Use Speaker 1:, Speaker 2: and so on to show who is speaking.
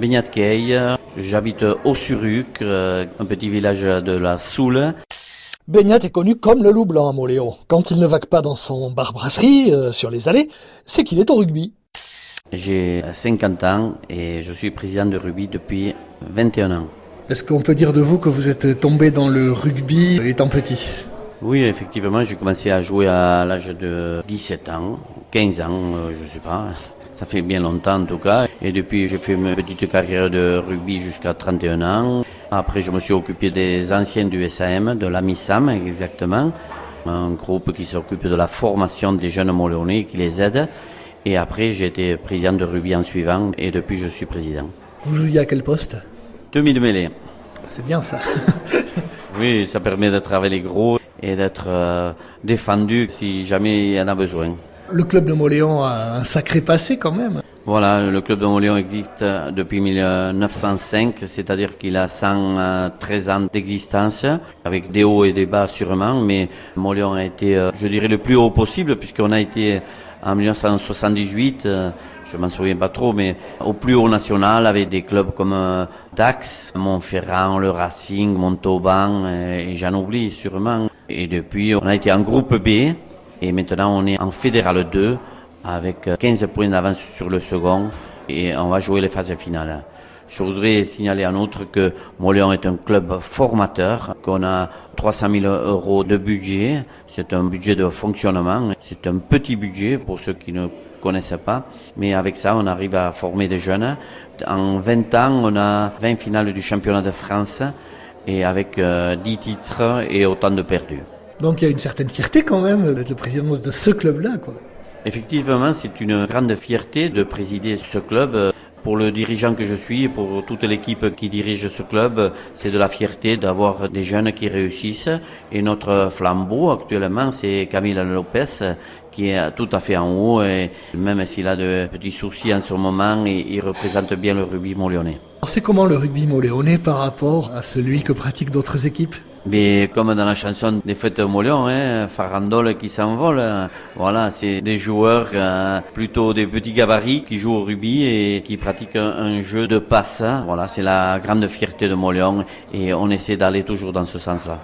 Speaker 1: Beignat j'habite au Suruc, euh, un petit village de la Soule.
Speaker 2: Beignat est connu comme le loup blanc à Moléon. Quand il ne vague pas dans son bar-brasserie euh, sur les allées, c'est qu'il est au rugby.
Speaker 1: J'ai 50 ans et je suis président de rugby depuis 21 ans.
Speaker 2: Est-ce qu'on peut dire de vous que vous êtes tombé dans le rugby étant petit?
Speaker 1: Oui, effectivement, j'ai commencé à jouer à l'âge de 17 ans, 15 ans, euh, je ne sais pas. Ça fait bien longtemps en tout cas. Et depuis, j'ai fait une petite carrière de rugby jusqu'à 31 ans. Après, je me suis occupé des anciens du SAM, de la MISAM exactement. Un groupe qui s'occupe de la formation des jeunes Moléonais qui les aide. Et après, j'ai été président de rugby en suivant et depuis, je suis président.
Speaker 2: Vous jouiez à quel poste?
Speaker 1: Demi de mêlée.
Speaker 2: C'est bien ça.
Speaker 1: oui, ça permet de travailler gros et d'être euh, défendu si jamais il y en a besoin.
Speaker 2: Le club de Moléon a un sacré passé quand même.
Speaker 1: Voilà, le club de Moléon existe depuis 1905, c'est-à-dire qu'il a 113 ans d'existence, avec des hauts et des bas sûrement, mais Moléon a été, euh, je dirais, le plus haut possible, puisqu'on a été en 1978, euh, je m'en souviens pas trop, mais au plus haut national, avec des clubs comme euh, Dax, Montferrand, le Racing, Montauban, et j'en oublie sûrement. Et depuis, on a été en groupe B, et maintenant, on est en Fédéral 2 avec 15 points d'avance sur le second et on va jouer les phases finales. Je voudrais signaler en outre que Moléon est un club formateur, qu'on a 300 000 euros de budget. C'est un budget de fonctionnement. C'est un petit budget pour ceux qui ne connaissent pas. Mais avec ça, on arrive à former des jeunes. En 20 ans, on a 20 finales du championnat de France et avec 10 euh, titres et autant de perdus.
Speaker 2: Donc il y a une certaine fierté quand même d'être le président de ce club-là.
Speaker 1: Effectivement, c'est une grande fierté de présider ce club. Pour le dirigeant que je suis et pour toute l'équipe qui dirige ce club, c'est de la fierté d'avoir des jeunes qui réussissent. Et notre flambeau actuellement, c'est Camille Lopez qui est tout à fait en haut. Et même s'il a de petits soucis en ce moment, il représente bien le rugby montléonais.
Speaker 2: C'est comment le rugby montléonais par rapport à celui que pratiquent d'autres équipes?
Speaker 1: Mais comme dans la chanson des fêtes Molion, hein, farandole qui s'envole, voilà, c'est des joueurs euh, plutôt des petits gabarits qui jouent au rugby et qui pratiquent un, jeu de passe. Voilà, c'est la grande fierté de Molion et on essaie d'aller toujours dans ce sens-là.